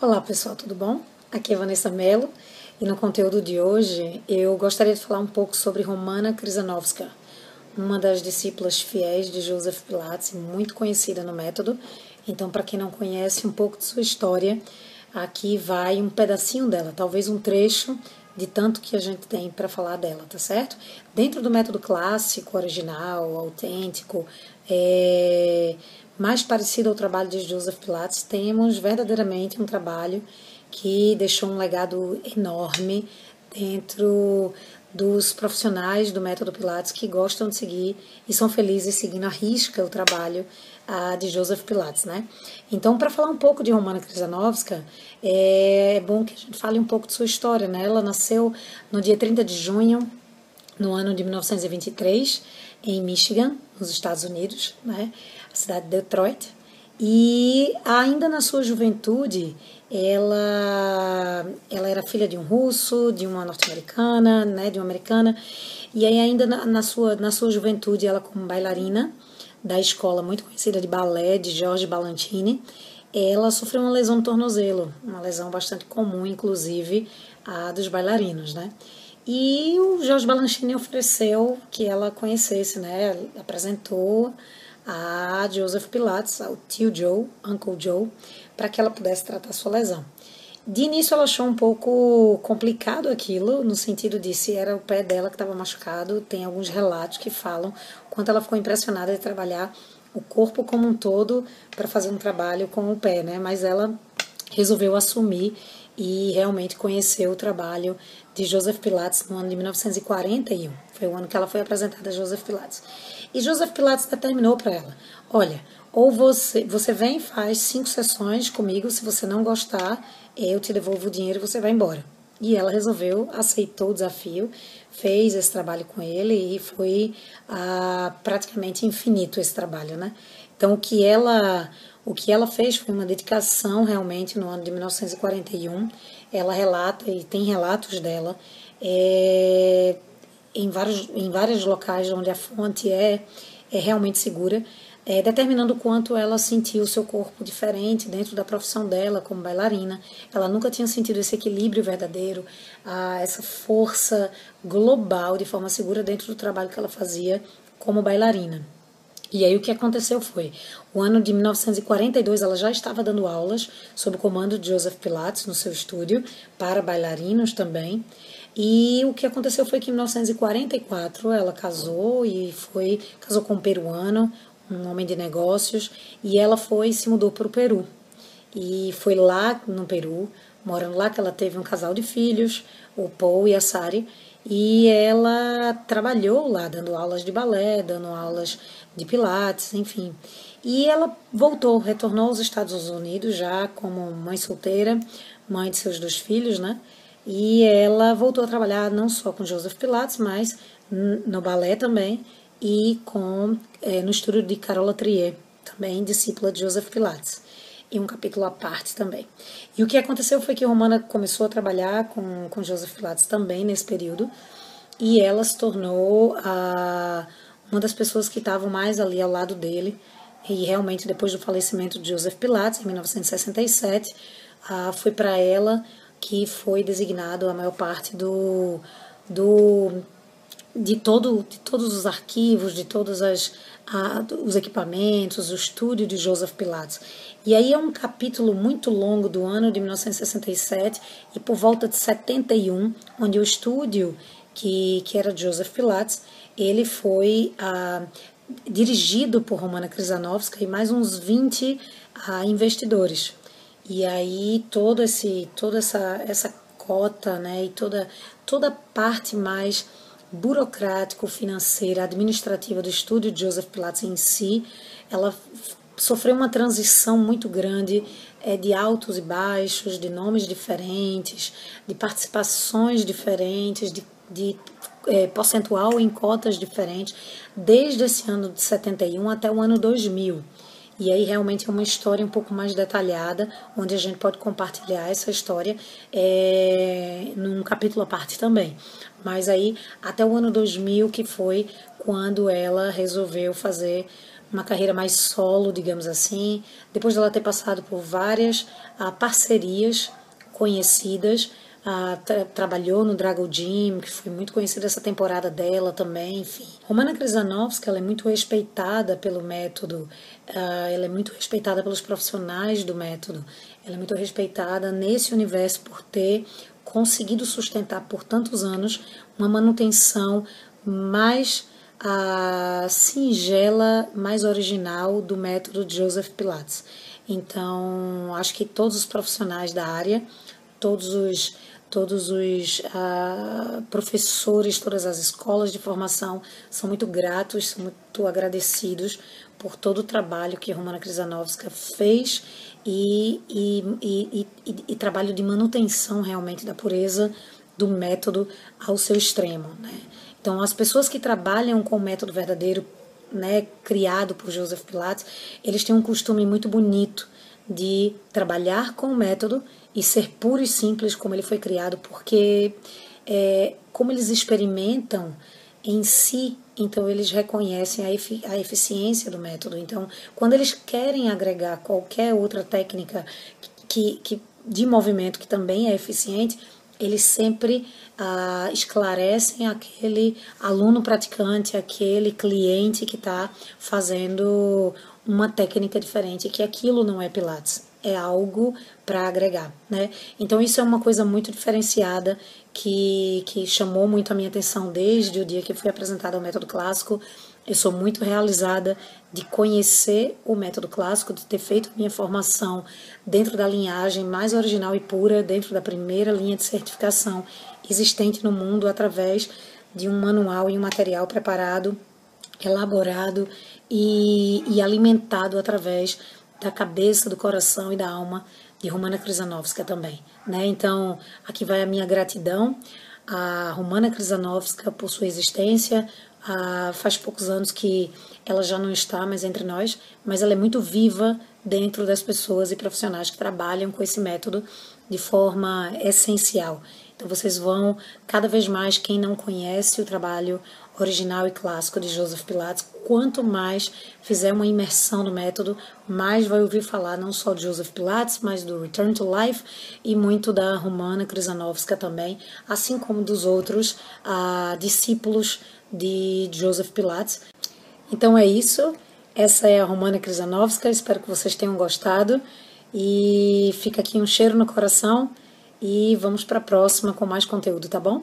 Olá pessoal, tudo bom? Aqui é Vanessa Mello e no conteúdo de hoje eu gostaria de falar um pouco sobre Romana Krizanovska, uma das discípulas fiéis de Joseph Pilates, muito conhecida no método. Então, para quem não conhece um pouco de sua história, aqui vai um pedacinho dela, talvez um trecho de tanto que a gente tem para falar dela, tá certo? Dentro do método clássico, original, autêntico, é, mais parecido ao trabalho de Joseph Pilates, temos verdadeiramente um trabalho que deixou um legado enorme dentro dos profissionais do método Pilates que gostam de seguir e são felizes seguindo a risca o trabalho uh, de Joseph Pilates, né? Então, para falar um pouco de Romana Krizanovska, é bom que a gente fale um pouco de sua história, né? Ela nasceu no dia 30 de junho, no ano de 1923, em Michigan, nos Estados Unidos, né? a cidade de Detroit. E ainda na sua juventude, ela, ela era filha de um russo, de uma norte-americana, né, de uma americana. E aí ainda na, na, sua, na sua juventude, ela como bailarina da escola muito conhecida de balé de George Balantini, ela sofreu uma lesão no tornozelo, uma lesão bastante comum, inclusive, a dos bailarinos, né? E o Jorge Balanchine ofereceu que ela conhecesse, né? Apresentou a Joseph Pilates, ao tio Joe, Uncle Joe, para que ela pudesse tratar sua lesão. De início ela achou um pouco complicado aquilo, no sentido de se era o pé dela que estava machucado. Tem alguns relatos que falam quanto ela ficou impressionada de trabalhar o corpo como um todo para fazer um trabalho com o pé, né? Mas ela resolveu assumir e realmente conheceu o trabalho de Joseph Pilates no ano de 1941. Foi o ano que ela foi apresentada a Joseph Pilates. E Joseph Pilates determinou para ela: olha, ou você, você vem e faz cinco sessões comigo, se você não gostar, eu te devolvo o dinheiro e você vai embora. E ela resolveu, aceitou o desafio, fez esse trabalho com ele e foi ah, praticamente infinito esse trabalho, né? Então o que ela o que ela fez foi uma dedicação realmente no ano de 1941. Ela relata e tem relatos dela é, em vários em vários locais onde a fonte é é realmente segura é, determinando quanto ela sentiu o seu corpo diferente dentro da profissão dela como bailarina. Ela nunca tinha sentido esse equilíbrio verdadeiro, a, essa força global de forma segura dentro do trabalho que ela fazia como bailarina. E aí o que aconteceu foi, o ano de 1942 ela já estava dando aulas sob o comando de Joseph Pilates no seu estúdio para bailarinos também. E o que aconteceu foi que em 1944 ela casou e foi casou com um peruano, um homem de negócios, e ela foi se mudou para o Peru. E foi lá no Peru, morando lá, que ela teve um casal de filhos, o Paul e a Sari, e ela trabalhou lá, dando aulas de balé, dando aulas de pilates, enfim. E ela voltou, retornou aos Estados Unidos já como mãe solteira, mãe de seus dois filhos, né? E ela voltou a trabalhar não só com Joseph Pilates, mas no balé também, e com é, no estúdio de Carola Trier, também discípula de Joseph Pilates, e um capítulo à parte também. E o que aconteceu foi que Romana começou a trabalhar com, com Joseph Pilates também nesse período, e ela se tornou a, uma das pessoas que estavam mais ali ao lado dele, e realmente depois do falecimento de Joseph Pilates, em 1967, a, foi para ela que foi designado a maior parte do, do de, todo, de todos os arquivos, de todos as, a, os equipamentos, o estúdio de Joseph Pilates. E aí é um capítulo muito longo do ano de 1967 e por volta de 71, onde o estúdio que, que era Joseph Pilates, ele foi ah, dirigido por Romana Krizanovska e mais uns 20 ah, investidores. E aí todo esse, toda essa, essa cota né, e toda, toda a parte mais burocrático, financeira, administrativa do estúdio de Joseph Pilates em si, ela sofreu uma transição muito grande é, de altos e baixos, de nomes diferentes, de participações diferentes, de, de é, percentual em cotas diferentes, desde esse ano de 71 até o ano 2000. E aí realmente é uma história um pouco mais detalhada, onde a gente pode compartilhar essa história é, num capítulo à parte também. Mas aí até o ano 2000 que foi quando ela resolveu fazer uma carreira mais solo, digamos assim, depois dela ter passado por várias ah, parcerias conhecidas, ah, tra trabalhou no Dragon Gym, que foi muito conhecida essa temporada dela também, enfim. Romana Krizanovska, ela é muito respeitada pelo método, ah, ela é muito respeitada pelos profissionais do método, ela é muito respeitada nesse universo por ter conseguido sustentar por tantos anos uma manutenção mais a singela, mais original do método de Joseph Pilates. Então, acho que todos os profissionais da área, todos os todos os uh, professores, todas as escolas de formação são muito gratos, são muito agradecidos por todo o trabalho que a Romana Krizanovska fez e, e, e, e, e trabalho de manutenção realmente da pureza do método ao seu extremo. Né? Então, as pessoas que trabalham com o método verdadeiro, né, criado por Joseph Pilates, eles têm um costume muito bonito de trabalhar com o método e ser puro e simples como ele foi criado, porque é, como eles experimentam em si, então eles reconhecem a, a eficiência do método. Então, quando eles querem agregar qualquer outra técnica que, que de movimento que também é eficiente, eles sempre ah, esclarecem aquele aluno praticante, aquele cliente que está fazendo uma técnica diferente, que aquilo não é Pilates, é algo para agregar, né? Então isso é uma coisa muito diferenciada que, que chamou muito a minha atenção desde o dia que fui apresentada ao método clássico. Eu sou muito realizada de conhecer o método clássico, de ter feito minha formação dentro da linhagem mais original e pura, dentro da primeira linha de certificação existente no mundo através de um manual e um material preparado, elaborado e, e alimentado através da cabeça, do coração e da alma de Romana Krizanovska também. Né? Então, aqui vai a minha gratidão a Romana Krizanovska por sua existência. Ah, faz poucos anos que ela já não está mais entre nós, mas ela é muito viva dentro das pessoas e profissionais que trabalham com esse método de forma essencial. Então vocês vão cada vez mais quem não conhece o trabalho original e clássico de Joseph Pilates, quanto mais fizer uma imersão no método, mais vai ouvir falar não só de Joseph Pilates, mas do Return to Life e muito da Romana Krizanovska também, assim como dos outros ah, discípulos de Joseph Pilates. Então é isso. Essa é a Romana Krizanovska. Espero que vocês tenham gostado. E fica aqui um cheiro no coração e vamos para a próxima com mais conteúdo, tá bom?